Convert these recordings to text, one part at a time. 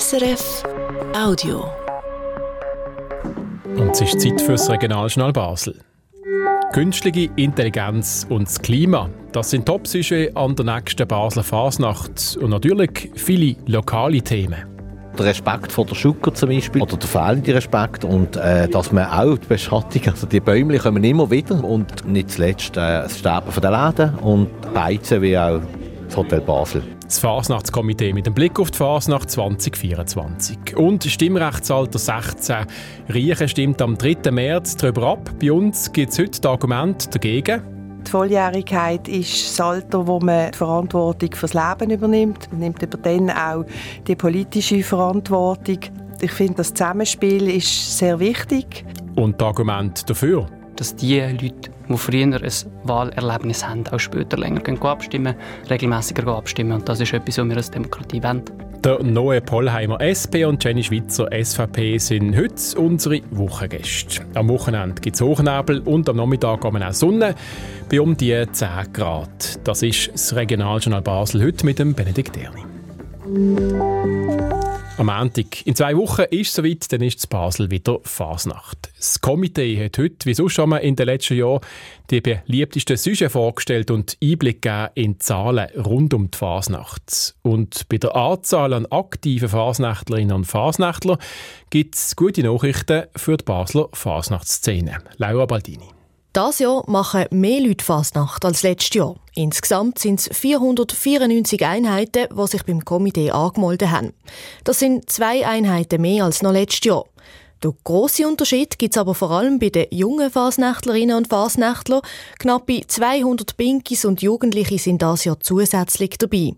SRF Audio. Und es ist Zeit für das Regionaljournal Basel. Künstliche Intelligenz und das Klima, das sind top an der nächsten Basler Fasnacht und natürlich viele lokale Themen. Der Respekt vor der Schucker zum Beispiel, oder der fehlende Respekt und äh, dass man auch die Beschattung, also die Bäume kommen immer wieder und nicht zuletzt äh, das Sterben der Läden und Beizen wie auch das Hotel Basel. Das Fasnachtskomitee mit dem Blick auf die Fasnacht 2024. Und Stimmrechtsalter 16. Riechen stimmt am 3. März darüber ab. Bei uns gibt es heute das Argument dagegen. Die Volljährigkeit ist das Alter, wo man die Verantwortung fürs Leben übernimmt. Man nimmt über dann auch die politische Verantwortung. Ich finde, das Zusammenspiel ist sehr wichtig. Und das Argument dafür? Dass die Leute die früher ein Wahlerlebnis haben, auch später länger abstimmen, regelmäßiger abstimmen. Und das ist etwas, was wir als Demokratie wollen. Der neue Pollheimer SP und Jenny Schwitzer SVP sind heute unsere Wochengäste. Am Wochenende gibt es Hochnebel und am Nachmittag kommen auch Sonne bei um die 10 Grad. Das ist das Regionaljournal Basel heute mit dem Benedikt Erni. Am Montag. In zwei Wochen ist es soweit, dann ist es Basel wieder Fasnacht. Das Komitee hat heute, wie sonst schon mal in den letzten Jahren, die beliebtesten Sujets vorgestellt und Einblick gegeben in Zahlen rund um die Fasnacht. Und bei der Anzahl an aktiven Fasnächtlerinnen und Fasnächtler gibt es gute Nachrichten für die Basler Fasnachtsszene. Laura Baldini. Das Jahr machen mehr Leute Fasnacht als letztes Jahr. Insgesamt sind es 494 Einheiten, die sich beim Komitee angemeldet haben. Das sind zwei Einheiten mehr als noch letztes Jahr. Der grosse Unterschied gibt es aber vor allem bei den jungen Fasnächtlerinnen und Fasnächtlern. Knappe 200 Pinkis und Jugendliche sind das Jahr zusätzlich dabei.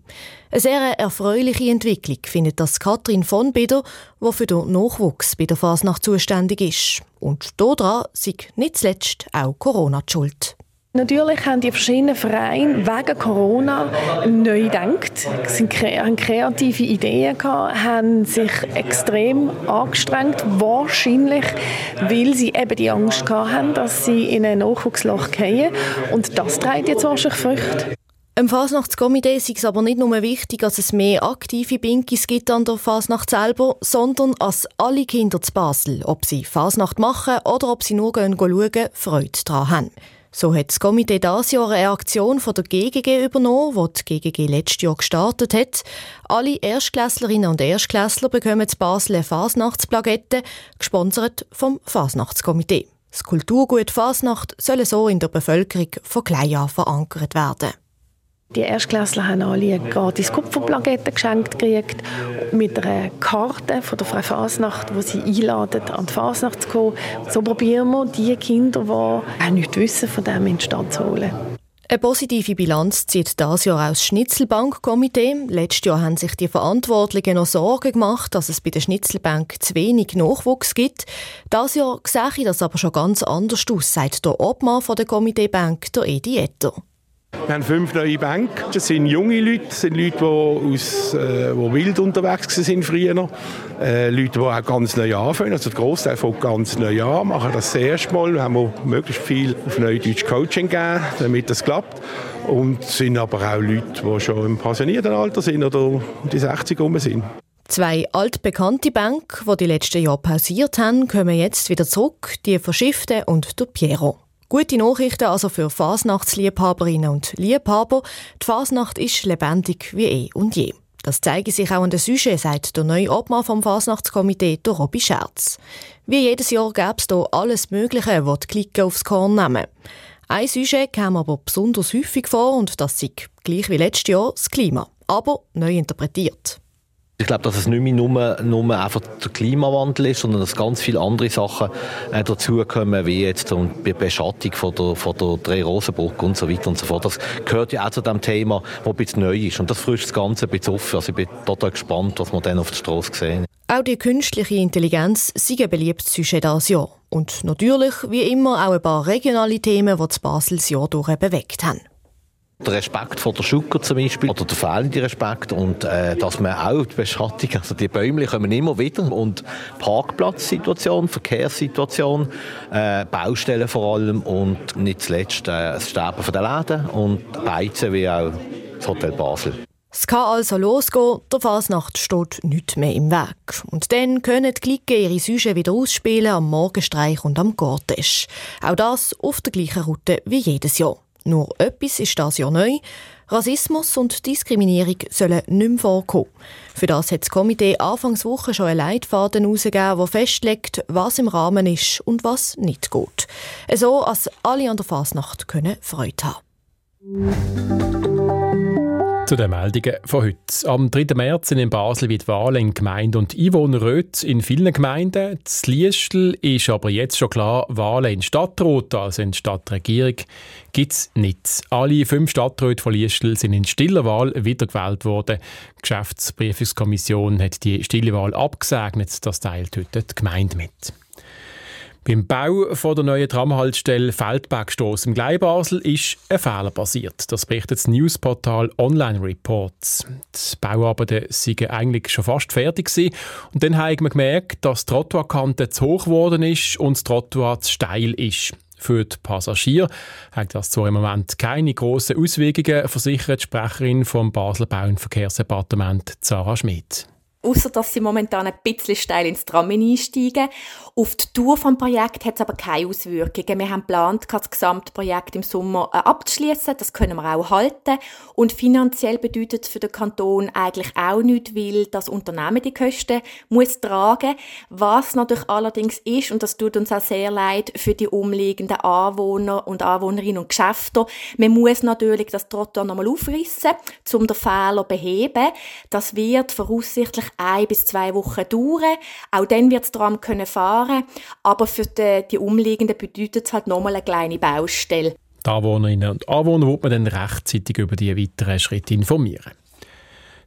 Eine sehr erfreuliche Entwicklung findet das Katrin von Bieder, die für den Nachwuchs bei der Fasnacht zuständig ist. Und daran sei nicht zuletzt auch Corona die schuld. Natürlich haben die verschiedenen Vereine wegen Corona neu gedacht, haben kreative Ideen gehabt, haben sich extrem angestrengt, wahrscheinlich, weil sie eben die Angst gehabt haben, dass sie in ein Nachwuchsloch fallen. Und das trägt jetzt wahrscheinlich Früchte. Im Fasnachtskomitee ist es aber nicht nur wichtig, dass es mehr aktive Binkis gibt an der Fasnacht selber, sondern dass alle Kinder zu Basel, ob sie Fasnacht machen oder ob sie nur schauen, Freude daran haben. So hat das Komitee dieses Jahr eine Aktion von der GGG übernommen, die die GGG letztes Jahr gestartet hat. Alle Erstklässlerinnen und Erstklässler bekommen zu Basel eine Fasnachtsplakette, gesponsert vom Fasnachtskomitee. Das Kulturgut Fasnacht soll so in der Bevölkerung von klein an verankert werden. Die Erstklässler haben alle eine gratis Kupferplakette geschenkt gekriegt mit einer Karte von der Frau Fasnacht, wo sie einladen, an die Fasnacht zu kommen. So probieren wir, die Kinder, die auch nichts wissen, von dem in die Stadt zu holen. Eine positive Bilanz zieht das Jahr aus Schnitzelbankkomitee. Letztes Jahr haben sich die Verantwortlichen noch Sorgen gemacht, dass es bei der Schnitzelbank zu wenig Nachwuchs gibt. Das Jahr sehe das aber schon ganz anders aus, sagt der Obmann von der Komiteebank, der Edi Etter. Wir haben fünf neue Bänke. Das sind junge Leute, das sind Leute, die, aus, äh, die wild unterwegs sind früher. Äh, Leute, die auch ganz neu anfangen. Also der Großteil von ganz neu an, machen das das erste Mal. Wir haben auch möglichst viel auf Neudeutsch Coaching gegeben, damit das klappt. Und es sind aber auch Leute, die schon im pensionierten Alter sind oder um die 60 herum sind. Zwei altbekannte Bänke, die die letzten Jahre pausiert haben, kommen jetzt wieder zurück, die Verschiffte und der Piero. Gute Nachrichten also für Fasnachtsliebhaberinnen und Liebhaber. Die Fasnacht ist lebendig wie eh und je. Das zeige sich auch an den Sujet, sagt der neue Obmann vom Fasnachtskomitee, der Robby Scherz. Wie jedes Jahr gäbe es hier alles Mögliche, was die Klicken aufs Korn nehmen. Ein Sujet kam aber besonders häufig vor und das ist gleich wie letztes Jahr das Klima, aber neu interpretiert. Ich glaube, dass es nicht mehr nur, nur einfach der Klimawandel ist, sondern dass ganz viele andere Sachen äh, dazukommen, wie jetzt die Beschattung von der, von der Dreh-Rosenburg und so weiter und so fort. Das gehört ja auch zu dem Thema, das ein bisschen neu ist. Und das frischt das Ganze ein bisschen auf. Also ich bin total gespannt, was wir dann auf der Straße sehen. Auch die künstliche Intelligenz sind ein beliebtes Sujet dieses Jahr. Und natürlich, wie immer, auch ein paar regionale Themen, die das Basel das Jahr durch bewegt haben. Der Respekt vor der Schucker zum Beispiel, oder der fehlende Respekt und äh, dass man auch die Beschattung, also die Bäume kommen immer wieder und Parkplatzsituation, Verkehrssituation, äh, Baustellen vor allem und nicht zuletzt äh, das Sterben der Läden und Beizen wie auch das Hotel Basel. Es kann also losgehen, der Fasnacht steht nichts mehr im Weg. Und dann können die Glicken ihre Süsche wieder ausspielen am Morgenstreich und am Gortisch. Auch das auf der gleichen Route wie jedes Jahr. Nur etwas ist das Jahr neu. Rassismus und Diskriminierung sollen nicht mehr vorkommen. Für das hat das Komitee Anfangswoche schon einen Leitfaden herausgegeben, der festlegt, was im Rahmen ist und was nicht geht. So, als alle an der Fasnacht können Freude haben. Zu den Meldungen von heute. Am 3. März sind in Basel wieder Wahlen in Gemeinde und Einwohnerräte in vielen Gemeinden. Das Liestel ist aber jetzt schon klar, Wahlen in Stadtrat, also in Stadtregierung, gibt es nicht. Alle fünf Stadträte von Liestel sind in stiller Wahl wiedergewählt worden. Die Geschäftsprüfungskommission hat die stille Wahl abgesegnet. Das teilt heute die Gemeinde mit. Beim Bau von der neuen Tramhaltestelle Feldbergstrasse im Gleibasel ist ein Fehler passiert. Das berichtet das Newsportal Online Reports. Die Bauarbeiten sind eigentlich schon fast fertig gewesen. und dann haben wir gemerkt, dass die Trottoirkante zu hoch geworden ist und das Trottoir zu steil ist. Für die Passagiere hat das zwar im Moment keine grossen Auswirkungen, versichert die Sprecherin vom Basler Bau- und Verkehrsdepartement Zara Schmidt außer dass sie momentan ein bisschen steil ins Tram einsteigen. Auf die Tour vom Projekt hat es aber keine Auswirkungen. Wir haben geplant, das gesamte Projekt im Sommer äh, abzuschließen. Das können wir auch halten. Und finanziell bedeutet es für den Kanton eigentlich auch nicht, weil das Unternehmen die Kosten muss tragen. Was natürlich allerdings ist, und das tut uns auch sehr leid für die umliegenden Anwohner und Anwohnerinnen und Geschäfte, man muss natürlich das Trottoir nochmal aufrissen, um den Fehler zu beheben. Das wird voraussichtlich ein bis zwei Wochen dauern. Auch dann wird das Tram können fahren, aber für die, die Umliegenden bedeutet es halt nochmal eine kleine Baustelle. Die Anwohnerinnen und Anwohner wird man dann rechtzeitig über die weiteren Schritte informieren.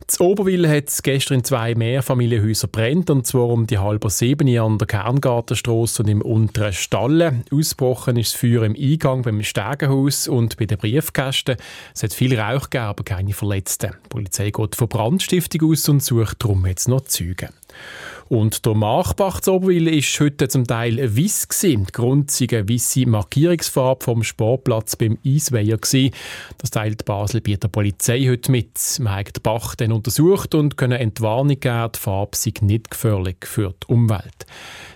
Z Oberwil hat es gestern zwei Mehrfamilienhäuser brennt und zwar um die halber sieben an der Kerngartenstrasse und im unteren Stalle. Ausgebrochen ist das Feuer im Eingang beim Stegenhaus und bei den Briefkästen. Es hat viel Rauch gegeben, aber keine Verletzten. Die Polizei geht von Brandstiftung aus und sucht darum jetzt noch Züge. Und der Machbach zu Oberwil ist heute zum Teil weiss gewesen. Die Grund sei eine weisse Markierungsfarbe vom Sportplatz beim Eisweiher. Das teilt Basel bei der Polizei heute mit. Man hat den Bach dann untersucht und können Entwarnung geben, die Farbe sei nicht gefährlich für die Umwelt.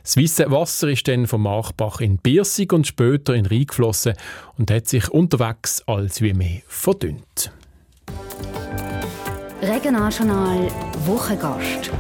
Das weiße Wasser ist dann vom Machbach in Biersig und später in Rhein geflossen und hat sich unterwegs als wie mehr verdünnt. Regionaljournal Wochengast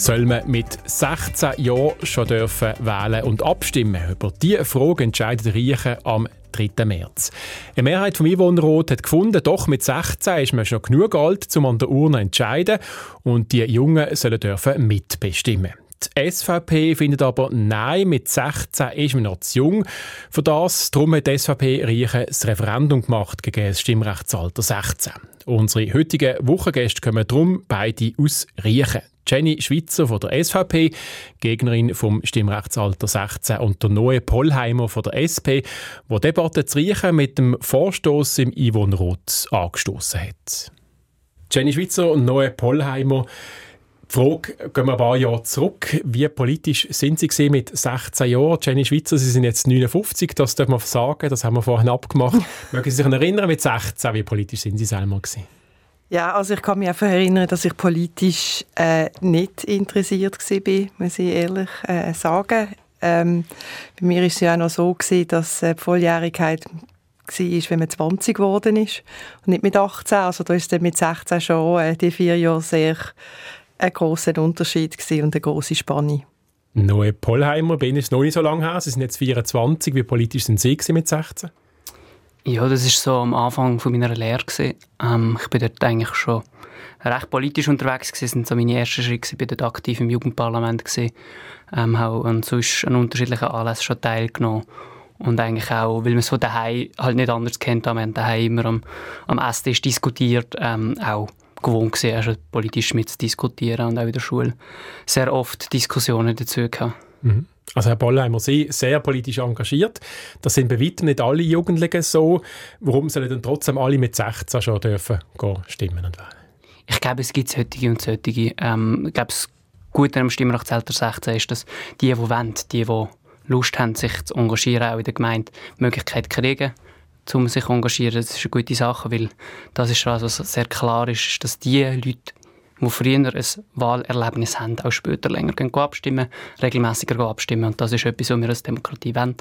soll man mit 16 Jahren schon dürfen wählen und abstimmen? Über diese Frage entscheidet Riechen am 3. März. Eine Mehrheit vom Einwohnerrat hat gefunden, doch mit 16 ist man schon genug alt, um an der Urne zu entscheiden und die Jungen sollen dürfen mitbestimmen. Die SVP findet aber, nein, mit 16 ist man noch zu jung. Für das, darum hat die SVP Riechen das Referendum gemacht gegen das Stimmrechtsalter 16. Unsere heutigen Wochengäste kommen darum beide aus Riechen. Jenny Schwitzer von der SVP, Gegnerin vom Stimmrechtsalter 16 und der Noe Pollheimer von der SP, wo Debatte zu Riechen mit dem Vorstoß im Einwohnerrat angestoßen hat. Jenny Schwitzer und Noe Pollheimer, die Frage, gehen wir ein paar Jahre zurück. Wie politisch sind Sie mit 16 Jahren? Jenny Schwitzer, Sie sind jetzt 59, das darf man sagen, das haben wir vorhin abgemacht. Mögen Sie sich erinnern, mit 16, wie politisch sind Sie selber gewesen? Ja, also ich kann mich einfach erinnern, dass ich politisch äh, nicht interessiert war, muss ich ehrlich äh, sagen. Ähm, bei mir war es ja auch noch so, gewesen, dass äh, die Volljährigkeit war, wenn man 20 geworden ist und nicht mit 18. Also da ist dann mit 16 schon äh, die vier Jahre sehr ein großer Unterschied und eine große Spanne. Noe Pollheimer, bin ist noch nicht so lange her. Sie sind jetzt 24. Wie politisch sind Sie mit 16? Ja, das ist so am Anfang von meiner Lehre ähm, ich bin dort eigentlich schon recht politisch unterwegs. Das sind so meine ersten Schritte. Ich bin dort aktiv im Jugendparlament gewesen. Ähm, auch an sonst an unterschiedlichen Anlässen schon teilgenommen. Und eigentlich auch, weil man es von daheim halt nicht anders kennt, haben wir daheim immer am, am Esstisch diskutiert, ähm, auch gewohnt gewesen, also politisch mit zu diskutieren und auch in der Schule sehr oft Diskussionen dazu gehabt. Mhm. Also Herr Bollheimer, Sie sehr politisch engagiert. Das sind bei weitem nicht alle Jugendlichen so. Warum sollen dann trotzdem alle mit 16 schon dürfen gehen, stimmen und wählen? Ich glaube, es gibt solche und solche. Ähm, ich glaube, das Gute am Stimmrechtsalter 16 ist, dass die, die wollen, die, die Lust haben, sich zu engagieren, auch in der Gemeinde, die Möglichkeit kriegen. um sich zu engagieren. Das ist eine gute Sache, weil das ist was sehr klar ist, dass die Leute, die früher ein Wahlerlebnis haben, auch später länger gehen abstimmen, regelmäßiger abstimmen. Und das ist etwas, was wir als Demokratie wollen.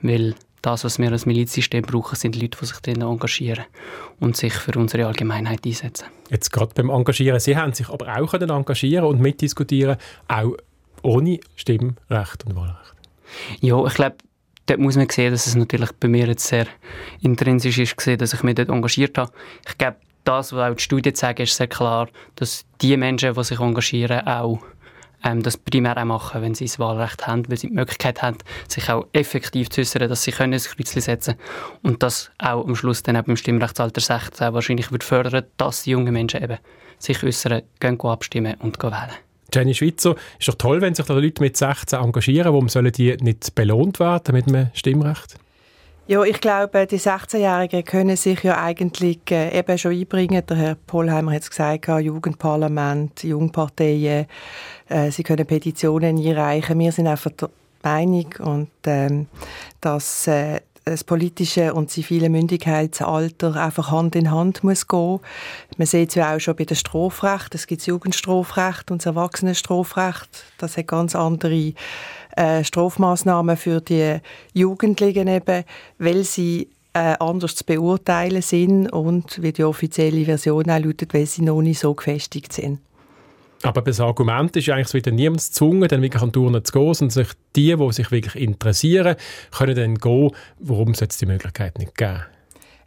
Weil das, was wir als Milizsystem brauchen, sind Leute, die sich darin engagieren und sich für unsere Allgemeinheit einsetzen. Jetzt gerade beim Engagieren, Sie haben sich aber auch engagieren und mitdiskutieren, auch ohne Stimmrecht und Wahlrecht. Ja, ich glaube, dort muss man sehen, dass es natürlich bei mir jetzt sehr intrinsisch ist, dass ich mich dort engagiert habe. Ich glaube, das, was auch die Studien zeigen, ist sehr klar, dass die Menschen, die sich engagieren, auch ähm, das primär auch machen, wenn sie das Wahlrecht haben, weil sie die Möglichkeit haben, sich auch effektiv zu äußern, dass sie können ein Kreuzchen setzen können und das auch am Schluss dann beim Stimmrechtsalter 16 wahrscheinlich wird fördern, dass die jungen Menschen eben sich äußern, gehen abstimmen und gehen wählen. Jenny Schweizer, ist doch toll, wenn sich da Leute mit 16 engagieren. Warum sollen die nicht belohnt werden mit einem Stimmrecht? Ja, ich glaube, die 16-Jährigen können sich ja eigentlich äh, eben schon einbringen. Der Herr Polheimer hat es gesagt, Jugendparlament, Jungparteien, äh, sie können Petitionen einreichen. Wir sind einfach der Meinung, und, ähm, dass äh, das politische und zivile Mündigkeitsalter einfach Hand in Hand muss gehen. Man sieht es ja auch schon bei dem Strafrecht. Es gibt das Jugendstrafrecht und das Erwachsenenstrafrecht. Das hat ganz andere äh, Strafmaßnahmen für die Jugendlichen eben, weil sie äh, anders zu beurteilen sind und wie die offizielle Version auch lautet, weil sie noch nicht so gefestigt sind. Aber das Argument ist eigentlich, es wird niemand gezwungen, dann wirklich an Touren zu gehen, sondern sich die, die sich wirklich interessieren, können dann gehen. Warum sollte es die Möglichkeit nicht geben?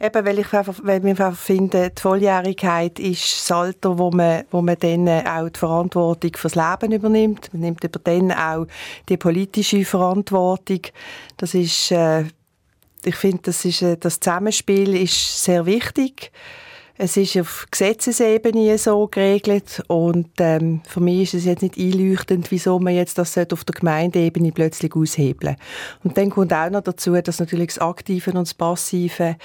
Eben, weil ich weil ich einfach finde, die Volljährigkeit ist das Alter, wo man, wo man dann auch die Verantwortung fürs Leben übernimmt. Man nimmt über dann auch die politische Verantwortung. Das ist, äh, ich finde, das, ist, äh, das Zusammenspiel ist sehr wichtig. Es ist auf Gesetzesebene so geregelt und ähm, für mich ist es jetzt nicht einleuchtend, wieso man jetzt das auf der Gemeindeebene plötzlich aushebeln Und dann kommt auch noch dazu, dass natürlich das aktive und das passive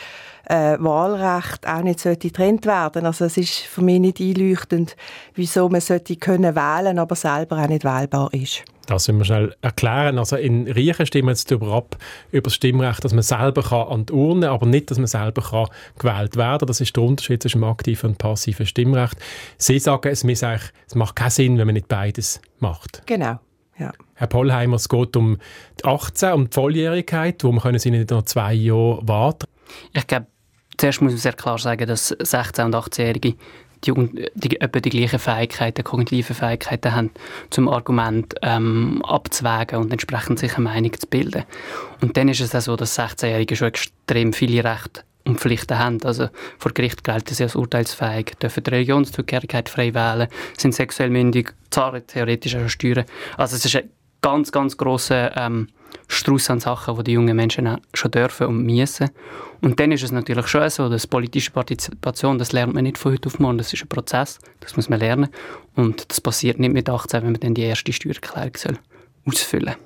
äh, Wahlrecht auch nicht sollte getrennt werden. Also es ist für mich nicht einleuchtend, wieso man sollte können wählen, aber selber auch nicht wählbar ist. Das müssen wir schnell erklären. Also in Riechen stimmen jetzt darüber ab, über das Stimmrecht, dass man selber kann an die Urne, aber nicht, dass man selber kann gewählt werden. Das ist der Unterschied zwischen dem aktiven und passiven Stimmrecht. Sie sagen, es, es macht keinen Sinn, wenn man nicht beides macht. Genau. Ja. Herr Pollheimer, es geht um die 18, um die Volljährigkeit, wo man können Sie nicht noch zwei Jahre warten. Ich glaube, zuerst muss man sehr klar sagen, dass 16- und 18-Jährige die, die, etwa die gleichen Fähigkeiten, kognitive Fähigkeiten haben, zum Argument ähm, abzuwägen und entsprechend sich eine Meinung zu bilden. Und dann ist es auch so, dass 16-Jährige schon extrem viele Rechte und Pflichten haben. Also vor Gericht gelten sie als urteilsfähig, dürfen die Religionszugehörigkeit frei wählen, sind sexuell mündig, zahlen theoretisch auch Steuern. Also es ist ein ganz, ganz grosser ähm, Strauß an Sachen, die die jungen Menschen schon dürfen und müssen. Und dann ist es natürlich schon so, dass politische Partizipation, das lernt man nicht von heute auf morgen, das ist ein Prozess, das muss man lernen. Und das passiert nicht mit 18, wenn man dann die erste Steuererklärung soll ausfüllen soll.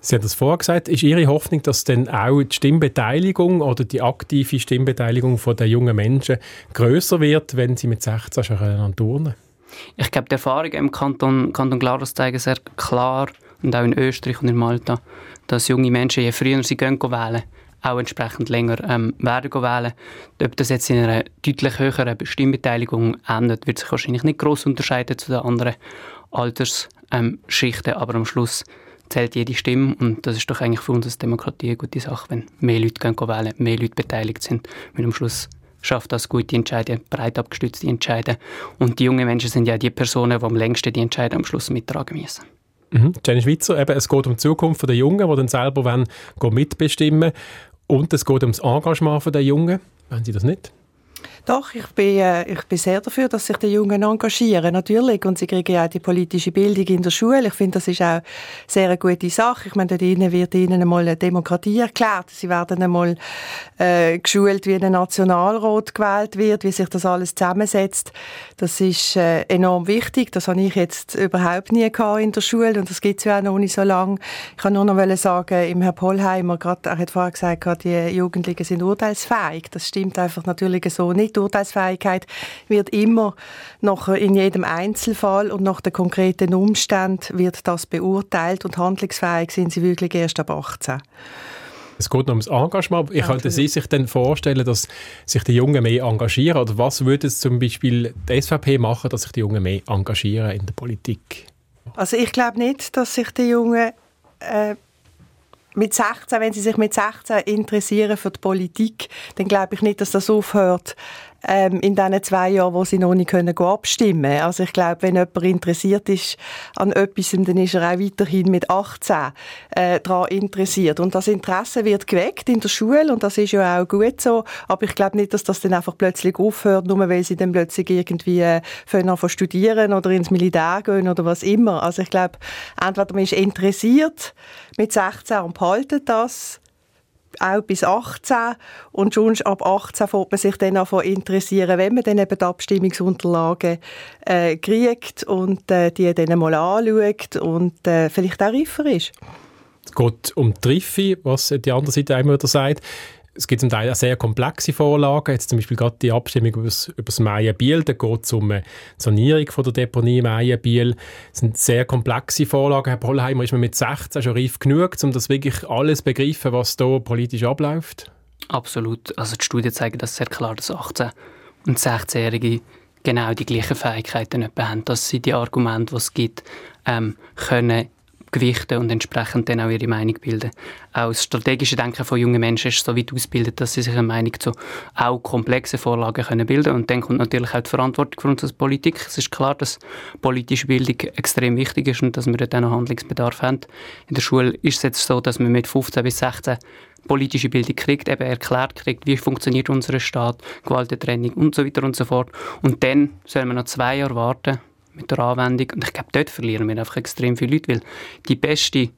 Sie haben das vorher gesagt. Ist Ihre Hoffnung, dass dann auch die Stimmbeteiligung oder die aktive Stimmbeteiligung der jungen Menschen größer wird, wenn sie mit 16 schon an turnen Ich glaube, die Erfahrungen im Kanton, Kanton Glarus zeigen sehr klar, und auch in Österreich und in Malta, dass junge Menschen, je früher sie gehen wählen, auch entsprechend länger ähm, werden wählen. Ob das jetzt in einer deutlich höheren Stimmbeteiligung endet, wird sich wahrscheinlich nicht groß unterscheiden zu den anderen Altersschichten, ähm, aber am Schluss zählt jede Stimme und das ist doch eigentlich für uns als Demokratie eine gute Sache, wenn mehr Leute gehen wählen, mehr Leute beteiligt sind, weil am Schluss schafft das gute Entscheide, breit abgestützte Entscheide und die jungen Menschen sind ja die Personen, die am längsten die Entscheide am Schluss mittragen müssen. Mhm. Jenny Schweizer, eben, es geht um die Zukunft der Jungen, die dann selber wollen, mitbestimmen und es geht um das Engagement der Jungen. Wollen Sie das nicht? Doch, ich bin, äh, ich bin sehr dafür, dass sich die Jungen engagieren, natürlich. Und sie kriegen ja auch die politische Bildung in der Schule. Ich finde, das ist auch sehr eine gute Sache. Ich meine, dort ihnen wird ihnen einmal eine Demokratie erklärt. Sie werden einmal äh, geschult, wie ein Nationalrat gewählt wird, wie sich das alles zusammensetzt. Das ist äh, enorm wichtig. Das habe ich jetzt überhaupt nie gehabt in der Schule und das gibt es ja auch noch nicht so lange. Ich kann nur noch sagen, im Herrn Pollheimer, grad, er hat vorher gesagt, die Jugendlichen sind urteilsfähig. Das stimmt einfach natürlich so nicht die Urteilsfähigkeit wird immer noch in jedem Einzelfall und nach den konkreten Umständen wird das beurteilt und handlungsfähig sind sie wirklich erst ab 18. Es geht noch ums Engagement. Ich könnte Sie sich dann vorstellen, dass sich die Jungen mehr engagieren? Oder was würde es zum Beispiel die SVP machen, dass sich die Jungen mehr engagieren in der Politik? Also ich glaube nicht, dass sich die Jungen äh, mit 16, wenn sie sich mit 16 interessieren für die Politik, dann glaube ich nicht, dass das aufhört ähm, in diesen zwei Jahren, wo sie noch nicht können abstimmen können. Also ich glaube, wenn jemand interessiert ist an etwas, dann ist er auch weiterhin mit 18 äh, daran interessiert. Und das Interesse wird geweckt in der Schule und das ist ja auch gut so. Aber ich glaube nicht, dass das dann einfach plötzlich aufhört, nur weil sie dann plötzlich irgendwie äh, von studieren oder ins Militär gehen oder was immer. Also ich glaube, entweder man ist interessiert mit 16 und behaltet das auch bis 18 und schon ab 18 fängt man sich dann an interessieren, wenn man dann eben die Abstimmungsunterlagen äh, kriegt und äh, die dann mal anschaut und äh, vielleicht auch reifer ist. Es geht um die Triffe, was die andere Seite immer wieder sagt es gibt zum Teil auch sehr komplexe Vorlagen. Jetzt zum Beispiel gerade die Abstimmung über das, Meienbiel, da geht es um eine Sanierung von der Deponie Meienbiel. Das sind sehr komplexe Vorlagen. Herr Pollheimer, ist man mit 16 schon reif genug, um das wirklich alles zu begreifen, was da politisch abläuft? Absolut. Also die Studien zeigen das sehr klar, dass 18- und 16-Jährige genau die gleichen Fähigkeiten haben, dass sie die Argumente, die es gibt, ähm, können gewichten und entsprechend dann auch ihre Meinung bilden. Auch das strategische Denken von jungen Menschen ist so weit ausgebildet, dass sie sich eine Meinung zu auch komplexen Vorlagen können bilden Und dann kommt natürlich auch die Verantwortung für uns als Politik. Es ist klar, dass politische Bildung extrem wichtig ist und dass wir dort auch noch Handlungsbedarf haben. In der Schule ist es jetzt so, dass man mit 15 bis 16 politische Bildung kriegt, eben erklärt kriegt, wie funktioniert unser Staat, Gewaltentrennung und so weiter und so fort. Und dann soll man noch zwei Jahre warten, mit der Anwendung. Und ich glaube, dort verlieren wir einfach extrem viele Leute, weil die beste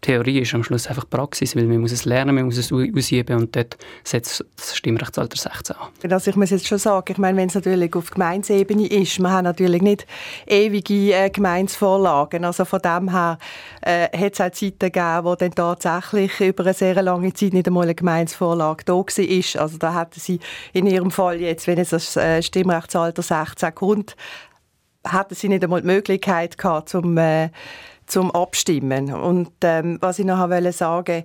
Theorie ist am Schluss einfach Praxis, weil man muss es lernen, man muss es ausüben und dort setzt das Stimmrechtsalter 16 an. Also ich muss jetzt schon sagen, ich meine, wenn es natürlich auf Gemeinsebene ist, man hat natürlich nicht ewige äh, Gemeinsvorlagen, also von dem her äh, hat es auch Zeiten gegeben, wo dann tatsächlich über eine sehr lange Zeit nicht einmal eine Gemeinsvorlage da war. Also da hatten sie in ihrem Fall jetzt, wenn es das äh, Stimmrechtsalter 16 kommt, hatten sie nicht einmal die Möglichkeit gehabt, zum, äh, zum Abstimmen. Und ähm, was ich noch wollte sagen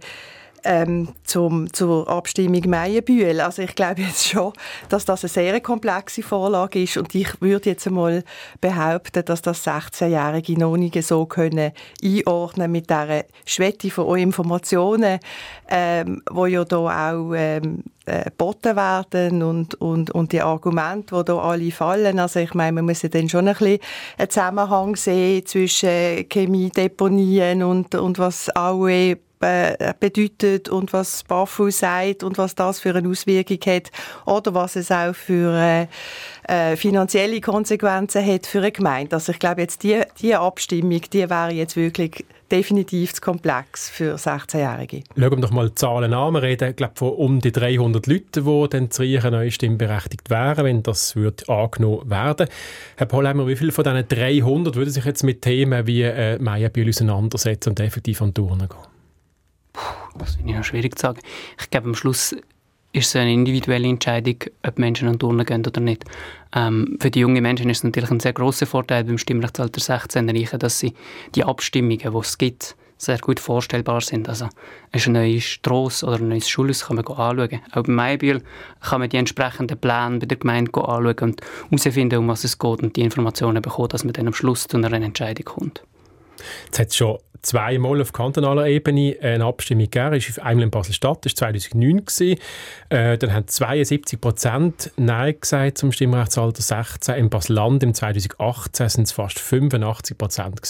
ähm, zum, zur Abstimmung Meienbühl. Also ich glaube jetzt schon, dass das eine sehr komplexe Vorlage ist und ich würde jetzt einmal behaupten, dass das 16-Jährige noch nicht so können einordnen mit dieser Schwette von Informationen, ähm, wo ja da auch ähm, äh, geboten werden und, und, und die Argumente, die da alle fallen. Also ich meine, man muss ja dann schon ein bisschen einen Zusammenhang sehen zwischen Chemiedeponien und, und was AOE äh, bedeutet und was BAFU sagt und was das für eine Auswirkung hat oder was es auch für äh, äh, finanzielle Konsequenzen hat für eine Gemeinde. Also ich glaube jetzt die, die Abstimmung, die wäre jetzt wirklich definitiv zu komplex für 16-Jährige. Schauen wir doch mal die Zahlen an. Wir reden glaube von um die 300 Leuten, die dann zu Riechen neu stimmberechtigt wären, wenn das wird angenommen werden. Herr Pollheimer, wie viele von diesen 300 würden sich jetzt mit Themen wie äh, Meienbühl auseinandersetzen und effektiv an Urne gehen? Das finde ich noch schwierig zu sagen. Ich glaube, am Schluss ist es eine individuelle Entscheidung, ob Menschen an Urne gehen oder nicht. Ähm, für die jungen Menschen ist es natürlich ein sehr großer Vorteil beim Stimmrechtsalter 16 erreichen, dass sie die Abstimmungen, die es gibt, sehr gut vorstellbar sind. Also ist eine neue Strasse oder ein neues Schulhaus kann man anschauen. Auch beim Maibühl kann man die entsprechenden Pläne bei der Gemeinde anschauen und herausfinden, um was es geht und die Informationen bekommen, dass man dann am Schluss zu einer Entscheidung kommt. Jetzt hat schon zweimal auf kantonaler Ebene eine Abstimmung gegeben. War einmal in Basel-Stadt, das war 2009. Gewesen. Äh, dann haben 72 Prozent Nein gesagt zum Stimmrechtsalter 16. In Basel-Land im 2018 sind es fast 85 Prozent.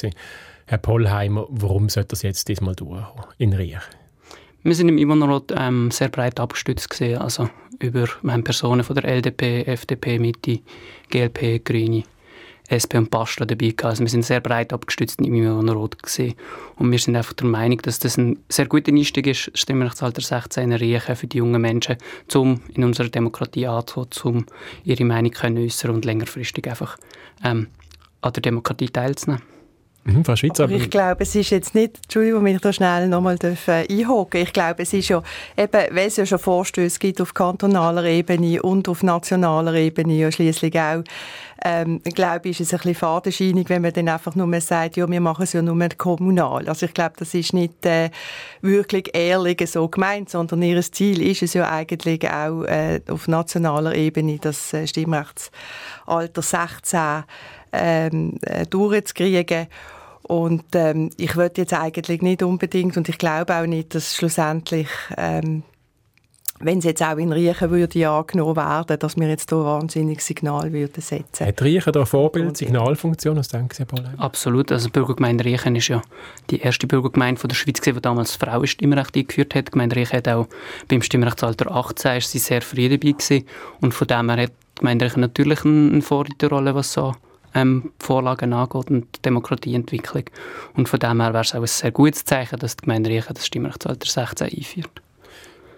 Herr Pollheimer, warum sollte das jetzt diesmal durchkommen in Riech? Wir sind im Immonerot ähm, sehr breit abgestützt gesehen, also über Personen von der LDP, FDP, Mitte, GLP, Grüne SP und Basta dabei gehabt. Also wir sind sehr breit abgestützt in Rot gesehen. Und wir sind einfach der Meinung, dass das ein sehr guter Einstieg ist, Stimmrechtsalter 16 erreichen für die jungen Menschen, um in unserer Demokratie anzukommen, um ihre Meinung zu äußern und längerfristig einfach ähm, an der Demokratie teilzunehmen. Mhm, Frau Schweizer, aber ich glaube, es ist jetzt nicht, Entschuldigung, wenn ich da schnell nochmal einhaken Ich glaube, es ist ja, eben, weil es ja schon Vorstöße gibt auf kantonaler Ebene und auf nationaler Ebene, ja schließlich auch, ähm, glaube ich, ist es ein bisschen fadenscheinig, wenn man dann einfach nur sagt, ja, wir machen es ja nur kommunal. Also ich glaube, das ist nicht äh, wirklich ehrlich so gemeint, sondern ihr Ziel ist es ja eigentlich auch äh, auf nationaler Ebene, das äh, Stimmrechtsalter 16 ähm, äh, durchzukriegen. Und ähm, ich würde jetzt eigentlich nicht unbedingt, und ich glaube auch nicht, dass schlussendlich, ähm, wenn es jetzt auch in Riechen würde angenommen werden, dass wir jetzt hier ein wahnsinniges Signal würden setzen. Hat Riechen da Vorbild, Signalfunktion? Was denken Sie, Paul? Absolut. Also die Bürgergemeinde Riechen ist ja die erste Bürgergemeinde von der Schweiz, die damals das Frauenstimmrecht eingeführt hat. Die Gemeinde Riechen hat auch beim Stimmrechtsalter 18 ist sie sehr früh dabei gewesen. Und von dem her hat die Gemeinde Riechen natürlich eine Vorreiterrolle, was so ähm, Vorlagen angeht und Demokratieentwicklung. Und von dem her wäre es auch ein sehr gutes Zeichen, dass die Gemeinde Riechen das Stimmrechtsalter 16 einführt.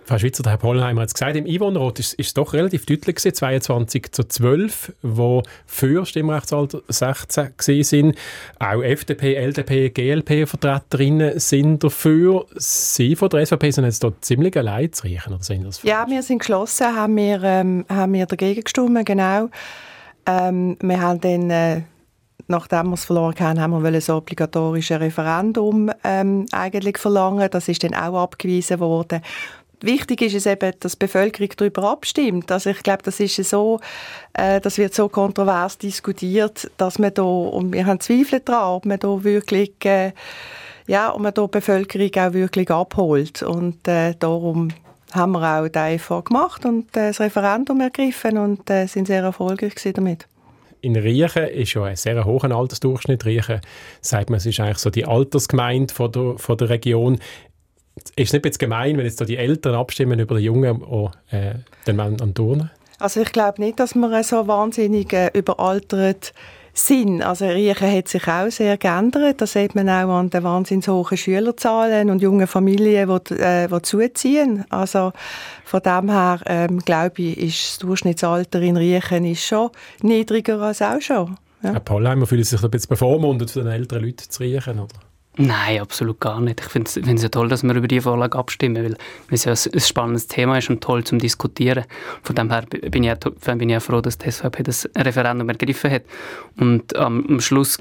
Frau Schweizer, der Herr Pollheimer hat es gesagt, im Einwohnerrat ist, ist es doch relativ deutlich gewesen, 22 zu 12, wo für Stimmrechtsalter 16 gesehen sind. Auch FDP, LDP, GLP-Vertreterinnen sind dafür. Sie von der SVP sind jetzt dort ziemlich allein zu riechen, oder sehen das Ja, wir sind geschlossen, haben wir, ähm, haben wir dagegen gestimmt, genau. Ähm, wir haben dann, äh, nachdem wir es verloren haben, haben wir ein obligatorisches Referendum ähm, eigentlich verlangen. Das ist dann auch abgewiesen worden. Wichtig ist es eben, dass die Bevölkerung darüber abstimmt. Also ich glaube, das ist so, äh, das wird so kontrovers diskutiert, dass man da, und wir haben Zweifel daran, ob man da wirklich, äh, ja, ob man da die Bevölkerung auch wirklich abholt. Und äh, darum haben wir auch die EFA gemacht und äh, das Referendum ergriffen und äh, sind sehr erfolgreich damit. In Riechen ist ja ein sehr hoher Altersdurchschnitt. Riechen, sagt man, es ist eigentlich so die Altersgemeinde von der, von der Region. Ist es nicht jetzt gemein, wenn jetzt da die Eltern abstimmen über den Jungen und äh, den Mann am Turnen? Also ich glaube nicht, dass man so wahnsinnig äh, überaltert Sinn. Also Riechen hat sich auch sehr geändert. Das sieht man auch an den wahnsinnig hohen Schülerzahlen und jungen Familien, die, äh, die zuziehen. Also von dem her, ähm, glaube ich, ist das Durchschnittsalter in Riechen ist schon niedriger als auch schon. Ja. Herr Pollheimer fühlt sich ein bisschen bevormundet, für den älteren Leuten zu riechen, oder? Nein, absolut gar nicht. Ich finde es ja toll, dass wir über die Vorlage abstimmen, weil es ja ein, ein spannendes Thema ist und toll zum Diskutieren. Von dem her bin ich, auch, bin ich auch froh, dass die SVP das Referendum ergriffen hat. Und ähm, am Schluss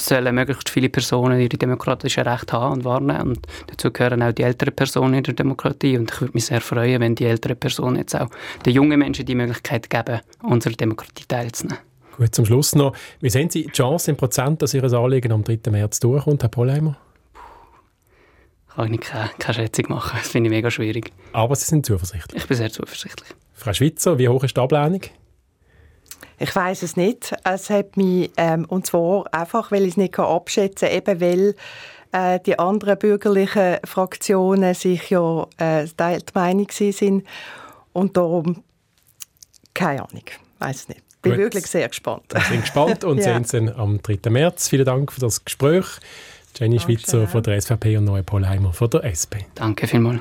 sollen möglichst viele Personen ihre demokratischen Rechte haben und wahrnehmen. Und dazu gehören auch die älteren Personen in der Demokratie. Und ich würde mich sehr freuen, wenn die älteren Personen jetzt auch den jungen Menschen die Möglichkeit geben, unserer Demokratie teilzunehmen. Gut, zum Schluss noch. Wie sehen Sie die Chance im Prozent, dass Ihr Anliegen am 3. März durchkommt, Herr Pollheimer? Kann ich keine, keine Schätzung machen. Das finde ich mega schwierig. Aber Sie sind zuversichtlich? Ich bin sehr zuversichtlich. Frau Schwitzer, wie hoch ist die Ablehnung? Ich weiß es nicht. Es hat mich, ähm, und zwar einfach, weil ich es nicht abschätzen kann, eben weil äh, die anderen bürgerlichen Fraktionen sich ja äh, teilt Meinung sind und darum keine Ahnung, weiß es nicht bin Gut. wirklich sehr gespannt. Wir sind gespannt und ja. sehen uns dann am 3. März. Vielen Dank für das Gespräch. Jenny Danke Schweizer von der SVP und Neue Polheimer von der SP. Danke vielmals.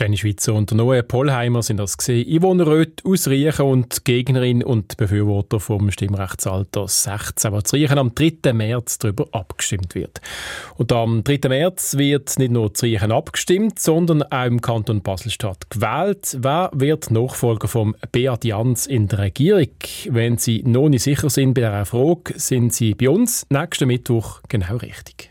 Jenny Schweizer und Noe Pollheimer sind das gesehen. Einwohnerräte aus Riechen und Gegnerin und Befürworter vom Stimmrechtsalter 16, was Riechen am 3. März darüber abgestimmt wird. Und am 3. März wird nicht nur Riechen abgestimmt, sondern auch im Kanton Baselstadt gewählt. Wer wird Nachfolger vom Beat Jans in der Regierung? Wenn Sie noch nicht sicher sind bei dieser Frage, sind Sie bei uns nächsten Mittwoch genau richtig.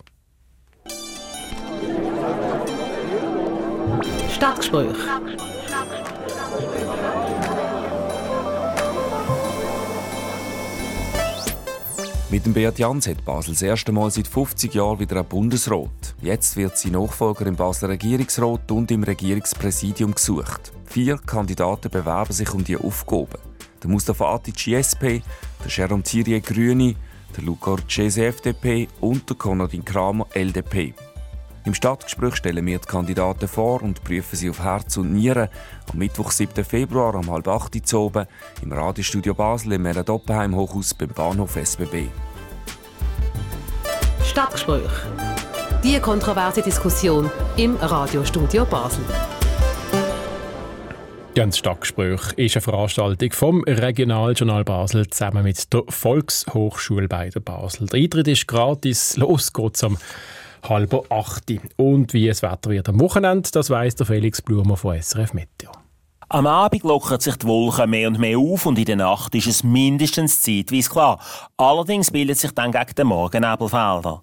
Stadtgespräch. Mit dem Beat Jans hat Basel das erste Mal seit 50 Jahren wieder ein Bundesrat. Jetzt wird sein Nachfolger im Basler Regierungsrat und im Regierungspräsidium gesucht. Vier Kandidaten bewerben sich um die Aufgabe. Der Mustafa Atic SP, der Jerome Thierry Grüne, der Luca Orcese FDP und der Konradin Kramer LDP. Im Stadtgespräch stellen wir die Kandidaten vor und prüfen sie auf Herz und Nieren. Am Mittwoch, 7. Februar, um halb acht Uhr oben im Radiostudio Basel im Mera Doppenheim Hochhaus beim Bahnhof SBB. Stadtgespräch. Die kontroverse Diskussion im Radiostudio Basel. Ganz Stadtgespräch ist eine Veranstaltung vom Regionaljournal Basel zusammen mit der Volkshochschule bei der Basel. Der Eintritt ist gratis. Los geht's am halb acht. Und wie es Wetter wird am Wochenende, das weiss der Felix Blumer von SRF Meteo. Am Abend lockern sich die Wolken mehr und mehr auf und in der Nacht ist es mindestens zeitweise klar. Allerdings bildet sich dann gegen den Morgen Nebelfelder.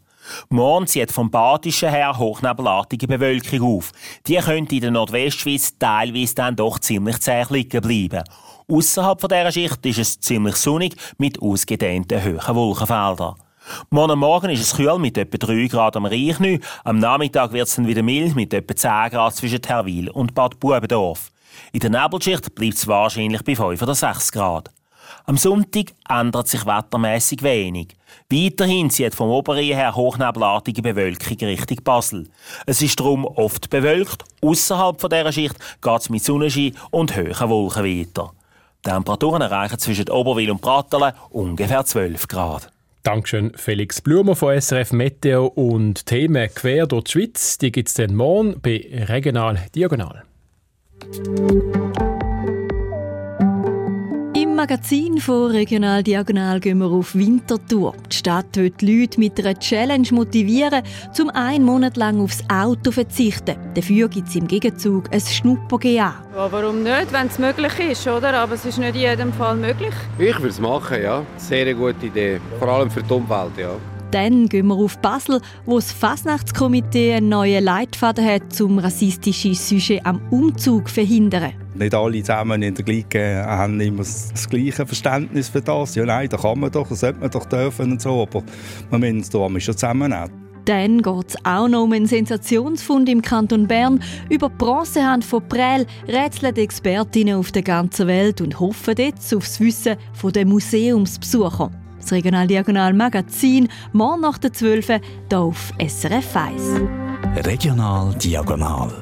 Morgen zieht vom Badischen her hochnebelartige Bewölkung auf. Die könnte in der Nordwestschweiz teilweise dann doch ziemlich zäh liegen bleiben. Außerhalb dieser Schicht ist es ziemlich sonnig mit ausgedehnten hohen Wolkenfeldern. Morgen Morgen ist es kühl mit etwa 3 Grad am Reichnü. Am Nachmittag wird es dann wieder mild mit etwa 10 Grad zwischen Terwil und Bad Bubendorf. In der Nebelschicht bleibt es wahrscheinlich bei 5 oder 6 Grad. Am Sonntag ändert sich wettermäßig wenig. Weiterhin zieht vom Oberrhein her hochnebelartige Bewölkung Richtung Basel. Es ist darum oft bewölkt. Außerhalb dieser Schicht geht es mit Sonnenschein und hohen Wolken weiter. Die Temperaturen erreichen zwischen Oberwil und Brattelen ungefähr 12 Grad. Dankeschön Felix Blumer von SRF Meteo und Themen quer durch die Schweiz. Die gibt es dann morgen bei Regional Diagonal. Magazin von Regional Diagonal gehen wir auf Wintertour. Die Stadt will die Leute mit einer Challenge motivieren, um einen Monat lang aufs Auto zu verzichten. Dafür gibt es im Gegenzug ein Schnupper-GA. Ja, warum nicht, wenn es möglich ist, oder? Aber es ist nicht in jedem Fall möglich. Ich würde es machen, ja. Sehr gute Idee. Vor allem für die Umwelt, ja. Dann gehen wir auf Basel, wo das Fasnachtskomitee einen neuen Leitfaden hat, um rassistische Sujet am Umzug zu verhindern. Nicht alle zusammen in der Gleiche haben immer das gleiche Verständnis für das. Ja, nein, da kann man doch, das sollte man doch dürfen und so, aber man muss es schon zusammennehmen. Dann geht es auch noch um einen Sensationsfund im Kanton Bern. Über die Bronzehand von Prell rätseln die Expertinnen auf der ganzen Welt und hoffen jetzt auf das Wissen der Museumsbesucher. Das Regional Diagonal Magazin, morgen nach der 12 hier auf SRF 1. Regional Diagonal.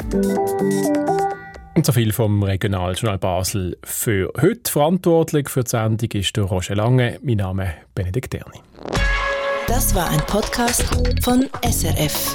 Und so viel vom Regionaljournal Basel für heute. Verantwortlich für die Sendung ist der Roger Lange. Mein Name ist Benedikt Erni. Das war ein Podcast von SRF.